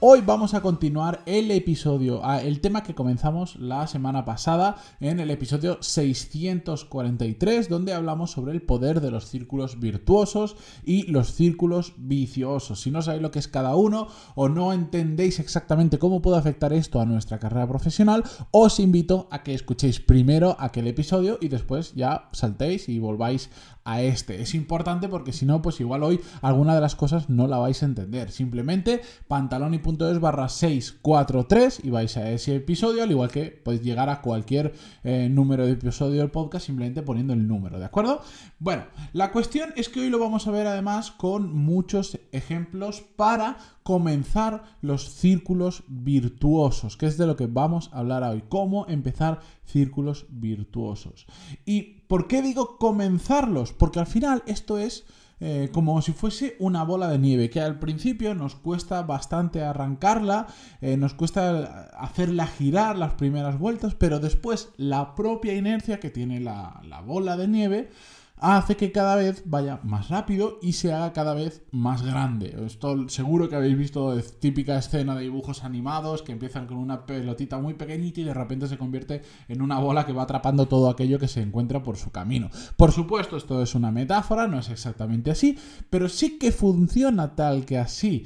Hoy vamos a continuar el episodio, ah, el tema que comenzamos la semana pasada en el episodio 643, donde hablamos sobre el poder de los círculos virtuosos y los círculos viciosos. Si no sabéis lo que es cada uno o no entendéis exactamente cómo puede afectar esto a nuestra carrera profesional, os invito a que escuchéis primero aquel episodio y después ya saltéis y volváis a este. Es importante porque si no, pues igual hoy alguna de las cosas no la vais a entender. Simplemente pantaloni.es barra 643 y vais a ese episodio, al igual que podéis llegar a cualquier eh, número de episodio del podcast simplemente poniendo el número, ¿de acuerdo? Bueno, la cuestión es que hoy lo vamos a ver además con muchos ejemplos para comenzar los círculos virtuosos, que es de lo que vamos a hablar hoy, cómo empezar círculos virtuosos. ¿Y por qué digo comenzarlos? Porque al final esto es eh, como si fuese una bola de nieve, que al principio nos cuesta bastante arrancarla, eh, nos cuesta hacerla girar las primeras vueltas, pero después la propia inercia que tiene la, la bola de nieve hace que cada vez vaya más rápido y se haga cada vez más grande. Esto seguro que habéis visto típica escena de dibujos animados que empiezan con una pelotita muy pequeñita y de repente se convierte en una bola que va atrapando todo aquello que se encuentra por su camino. Por supuesto, esto es una metáfora, no es exactamente así, pero sí que funciona tal que así.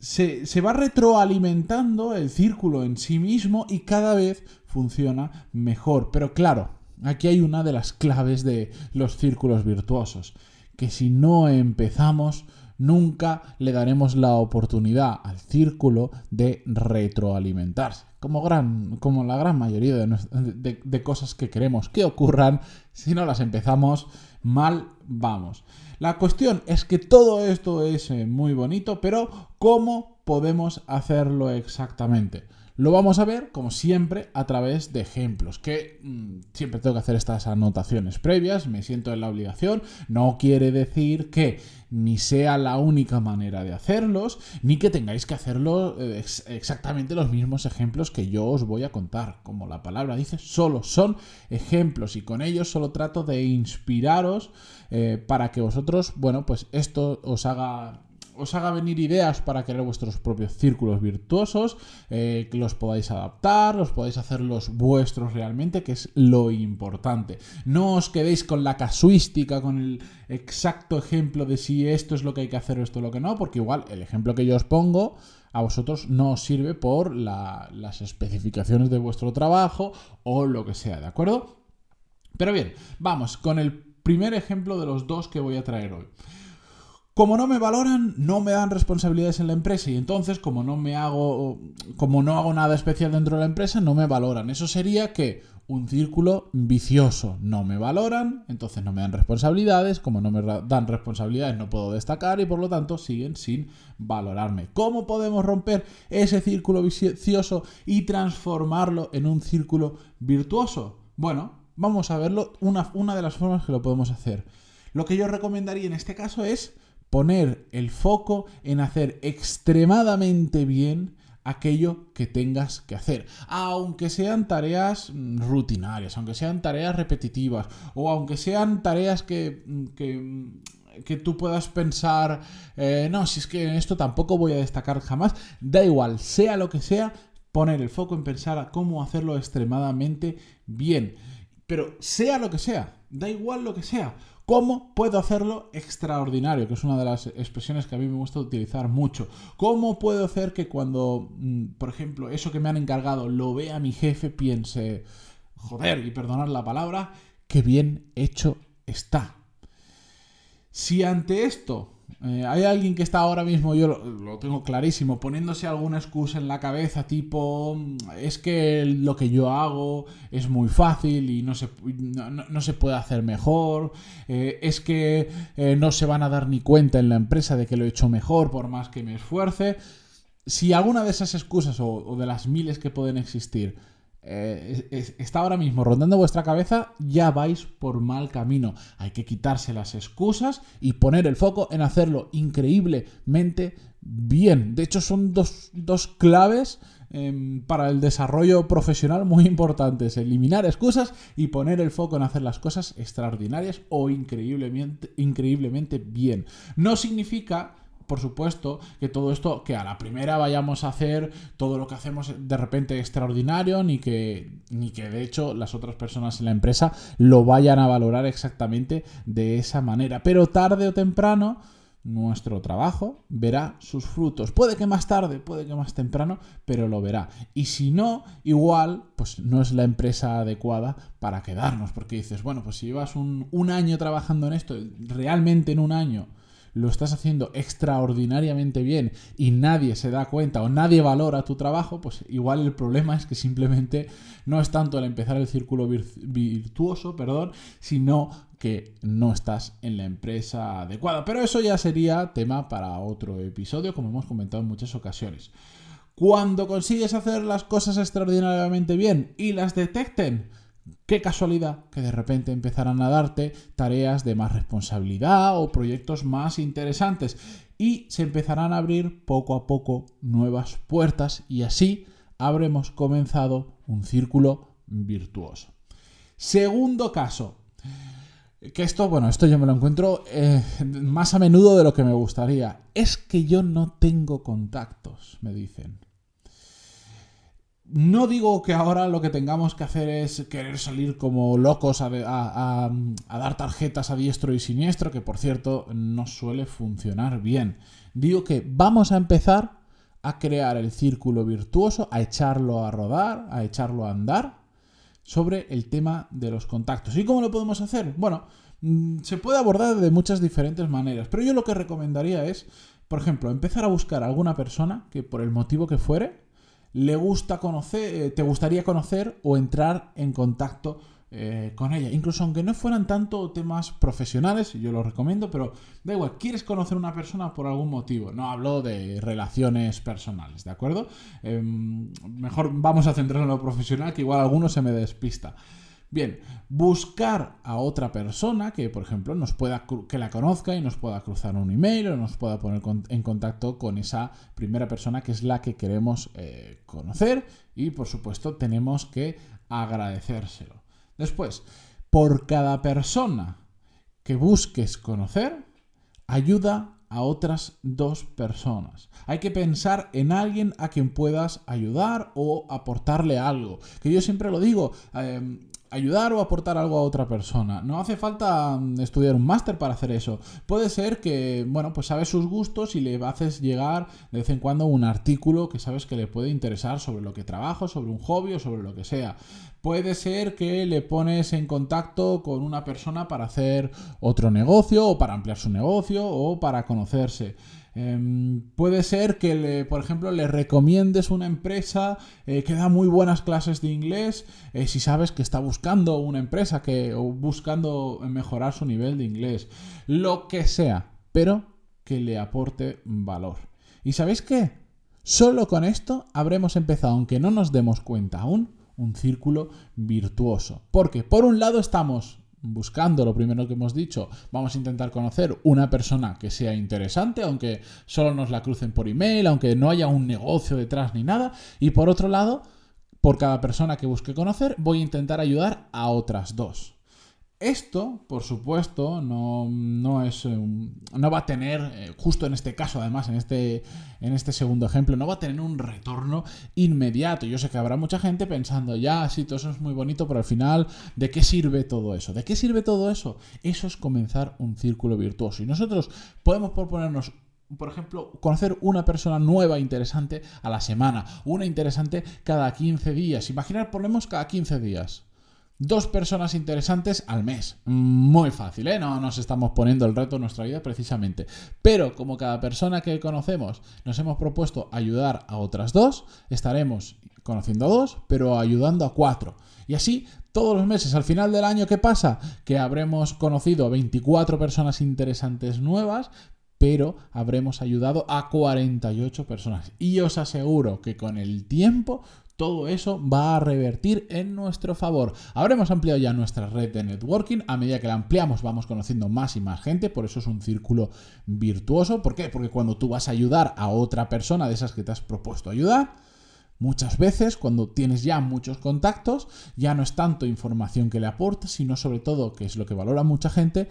Se, se, va retroalimentando el círculo en sí mismo y cada vez funciona mejor. Pero claro, Aquí hay una de las claves de los círculos virtuosos, que si no empezamos, nunca le daremos la oportunidad al círculo de retroalimentarse. Como, gran, como la gran mayoría de, de, cosas que queremos que ocurran, si no las empezamos, mal vamos. La cuestión es que todo esto es eh, muy bonito, pero ¿cómo podemos hacerlo exactamente? Lo vamos a ver, como siempre, a través de ejemplos, que mm, siempre tengo que hacer estas anotaciones previas, me siento en la obligación, no quiere decir que ni sea la única manera de hacerlos, ni que tengáis que hacerlo eh, exactamente los mismos ejemplos que yo os voy a contar. Como la palabra dice, solo son ejemplos y con ellos solo trato de inspiraros eh, para que vosotros, bueno, pues esto os haga os haga venir ideas para crear vuestros propios círculos virtuosos, eh, que los podáis adaptar, los podáis hacer los vuestros realmente, que es lo importante. No os quedéis con la casuística, con el exacto ejemplo de si esto es lo que hay que hacer o esto es lo que no, porque igual el ejemplo que yo os pongo a vosotros no os sirve por las especificaciones de vuestro trabajo o lo que sea, ¿de acuerdo? Pero bien, vamos con el primer ejemplo de los dos que voy a traer hoy. Como no me valoran, no me dan responsabilidades en la empresa y entonces como no me hago como no hago nada especial dentro de la empresa, no me valoran. Eso sería que un círculo vicioso. No me valoran, entonces no me dan responsabilidades, como no me dan responsabilidades no puedo destacar y por lo tanto siguen sin valorarme. ¿Cómo podemos romper ese círculo vicioso y transformarlo en un círculo virtuoso? Bueno, vamos a verlo una, una de las formas que lo podemos hacer. Lo que yo recomendaría en este caso es poner el foco en hacer extremadamente bien aquello que tengas que hacer. Aunque sean tareas mm, rutinarias, aunque sean tareas repetitivas, o aunque sean tareas que, mm, mm, que, tú puedas pensar, eh, no, si es que en esto tampoco voy a destacar jamás, da igual, sea lo que sea, poner el foco en pensar a cómo hacerlo extremadamente bien. Pero sea lo que sea, da igual lo que sea. ¿Cómo puedo hacerlo extraordinario? Que es una de las expresiones que a mí me gusta utilizar mucho. ¿Cómo puedo hacer que cuando, mm, por ejemplo, eso que me han encargado lo vea mi jefe, piense, joder, y perdonar la palabra, qué bien hecho está? Si ante esto eh, hay alguien que está ahora mismo, yo lo, tengo clarísimo, poniéndose alguna excusa en la cabeza, tipo, mm, es que lo que yo hago es muy fácil y no se, no, se puede hacer mejor, eh, es que eh, no se van a dar ni cuenta en la empresa de que lo he hecho mejor por más que me esfuerce. si alguna de esas excusas o, de las miles que pueden existir eh, está ahora mismo rondando vuestra cabeza, ya vais por mal camino. Hay que quitarse las excusas y poner el foco en hacerlo increíblemente bien. De hecho, son dos, claves em, para el desarrollo profesional muy importantes. Eliminar excusas y poner el foco en hacer las cosas extraordinarias o increíblemente, increíblemente bien. No significa por supuesto, que todo esto, que a la primera vayamos a hacer todo lo que hacemos de repente extraordinario, ni que, ni que de hecho las otras personas en la empresa lo vayan a valorar exactamente de esa manera. Pero tarde o temprano, nuestro trabajo verá sus frutos. Puede que más tarde, puede que más temprano, pero lo verá. Y si no, igual, pues no es la empresa adecuada para quedarnos, porque dices, bueno, pues si llevas un, un año trabajando en esto, realmente en un año, lo estás haciendo extraordinariamente bien y nadie se da cuenta o nadie valora tu trabajo, pues igual el problema es que simplemente no es tanto el empezar el círculo virtuoso, perdón, sino que no estás en la empresa adecuada. Pero eso ya sería tema para otro episodio, como hemos comentado en muchas ocasiones. Cuando consigues hacer las cosas extraordinariamente bien y las detecten, Qué casualidad que de repente empezarán a darte tareas de más responsabilidad o proyectos más interesantes y se empezarán a abrir poco a poco nuevas puertas y así habremos comenzado un círculo virtuoso. Segundo caso, que esto, bueno, esto yo me lo encuentro eh, más a menudo de lo que me gustaría. Es que yo no tengo contactos, me dicen. No digo que ahora lo que tengamos que hacer es querer salir como locos a, dar tarjetas a diestro y siniestro, que por cierto no suele funcionar bien. Digo que vamos a empezar a crear el círculo virtuoso, a echarlo a rodar, a echarlo a andar sobre el tema de los contactos. ¿Y cómo lo podemos hacer? Bueno, mm, se puede abordar de muchas diferentes maneras, pero yo lo que recomendaría es, por ejemplo, empezar a buscar a alguna persona que por el motivo que fuere, le gusta conocer, eh, te gustaría conocer o entrar en contacto eh, con ella. Incluso aunque no fueran tanto temas profesionales, yo lo recomiendo, pero da igual, quieres conocer a una persona por algún motivo. No hablo de relaciones personales, ¿de acuerdo? Em, mejor vamos a centrarnos en lo profesional, que igual alguno se me despista. Bien, buscar a otra persona que, por ejemplo, nos pueda que la conozca y nos pueda cruzar un email o nos pueda poner en contacto con esa primera persona que es la que queremos eh, conocer y, por supuesto, tenemos que agradecérselo. Después, por cada persona que busques conocer, ayuda a otras dos personas. Hay que pensar en alguien a quien puedas ayudar o aportarle algo. Que yo siempre lo digo, em, ayudar o aportar algo a otra persona. No hace falta mm, estudiar un máster para hacer eso. Puede ser que, bueno, pues sabes sus gustos y le haces llegar de vez en cuando un artículo que sabes que le puede interesar sobre lo que trabajo, sobre un hobby o sobre lo que sea. Puede ser que le pones en contacto con una persona para hacer otro negocio o para ampliar su negocio o para conocerse. Em, puede ser que, le, por ejemplo, le recomiendes una empresa eh, que da muy buenas clases de inglés eh, si sabes que está buscando una empresa que, o buscando mejorar su nivel de inglés. Lo que sea, pero que le aporte valor. ¿Y sabéis qué? Solo con esto habremos empezado, aunque no nos demos cuenta aún, un círculo virtuoso. Porque por un lado estamos buscando lo primero que hemos dicho, vamos a intentar conocer una persona que sea interesante, aunque solo nos la crucen por email, aunque no haya un negocio detrás ni nada. Y por otro lado, por cada persona que busque conocer, voy a intentar ayudar a otras dos. Esto, por supuesto, no, es, no va a tener, eh, justo en este caso, además, en este, en este segundo ejemplo, no va a tener un retorno inmediato. Yo sé que habrá mucha gente pensando, ya, sí, todo eso es muy bonito, pero al final, ¿de qué sirve todo eso? ¿De qué sirve todo eso? Eso es comenzar un círculo virtuoso. Y nosotros podemos proponernos por ejemplo, conocer una persona nueva interesante a la semana, una interesante cada 15 días. Imaginar, ponemos cada 15 días dos personas interesantes al mes. Muy fácil, ¿eh? No nos estamos poniendo el reto en nuestra vida precisamente. Pero como cada persona que conocemos nos hemos propuesto ayudar a otras dos, estaremos conociendo a dos, pero ayudando a cuatro. Y así todos los meses, al final del año, ¿qué pasa? Que habremos conocido a 24 personas interesantes nuevas, pero habremos ayudado a 48 personas. Y os aseguro que con el tiempo todo eso va a revertir en nuestro favor. Habremos ampliado ya nuestra red de networking. A medida que la ampliamos vamos conociendo más y más gente. Por eso es un círculo virtuoso. ¿Por qué? Porque cuando tú vas a ayudar a otra persona de esas que te has propuesto ayudar, Muchas veces, cuando tienes ya muchos contactos, ya no es tanto información que le aportes, sino sobre todo, que es lo que valora mucha gente,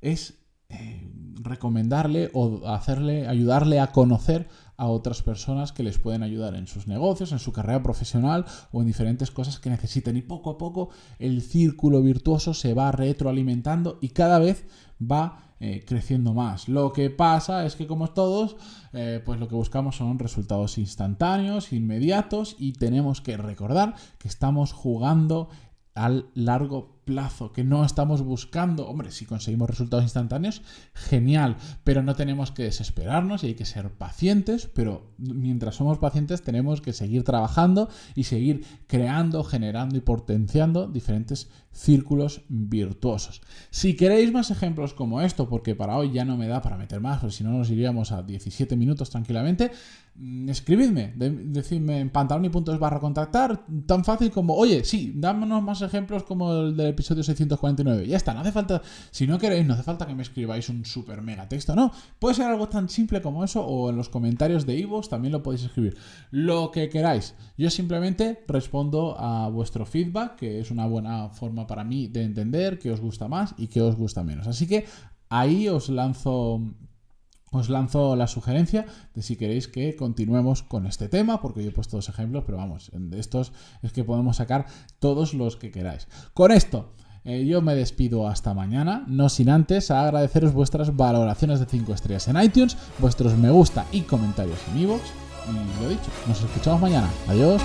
es eh, recomendarle o hacerle, ayudarle a conocer a otras personas que les pueden ayudar en sus negocios, en su carrera profesional o en diferentes cosas que necesiten. Y poco a poco el círculo virtuoso se va retroalimentando y cada vez va eh, creciendo más. Lo que pasa es que como todos, eh, pues lo que buscamos son resultados instantáneos, inmediatos y tenemos que recordar que estamos jugando al largo plazo, que no estamos buscando, hombre, si conseguimos resultados instantáneos, genial, pero no tenemos que desesperarnos y hay que ser pacientes, pero mientras somos pacientes tenemos que seguir trabajando y seguir creando, generando y potenciando diferentes círculos virtuosos. Si queréis más ejemplos como esto, porque para hoy ya no me da para meter más, porque si no nos iríamos a 17 minutos tranquilamente, mm, escribidme, decidme en pantaloni.es barra contactar, tan fácil como, oye, sí, dámonos más ejemplos como el de episodio 649. Ya está, no hace falta, si no queréis, no hace falta que me escribáis un super mega texto, no. Puede ser algo tan simple como eso o en los comentarios de Ivo también lo podéis escribir. Lo que queráis. Yo simplemente respondo a vuestro feedback, que es una buena forma para mí de entender qué os gusta más y qué os gusta menos. Así que ahí os lanzo os lanzo la sugerencia de si queréis que continuemos con este tema, porque yo he puesto dos ejemplos, pero vamos, de estos es que podemos sacar todos los que queráis. Con esto, eh, yo me despido hasta mañana, no sin antes agradeceros vuestras valoraciones de 5 estrellas en iTunes, vuestros me gusta y comentarios en iVoox. y lo dicho, nos escuchamos mañana. Adiós.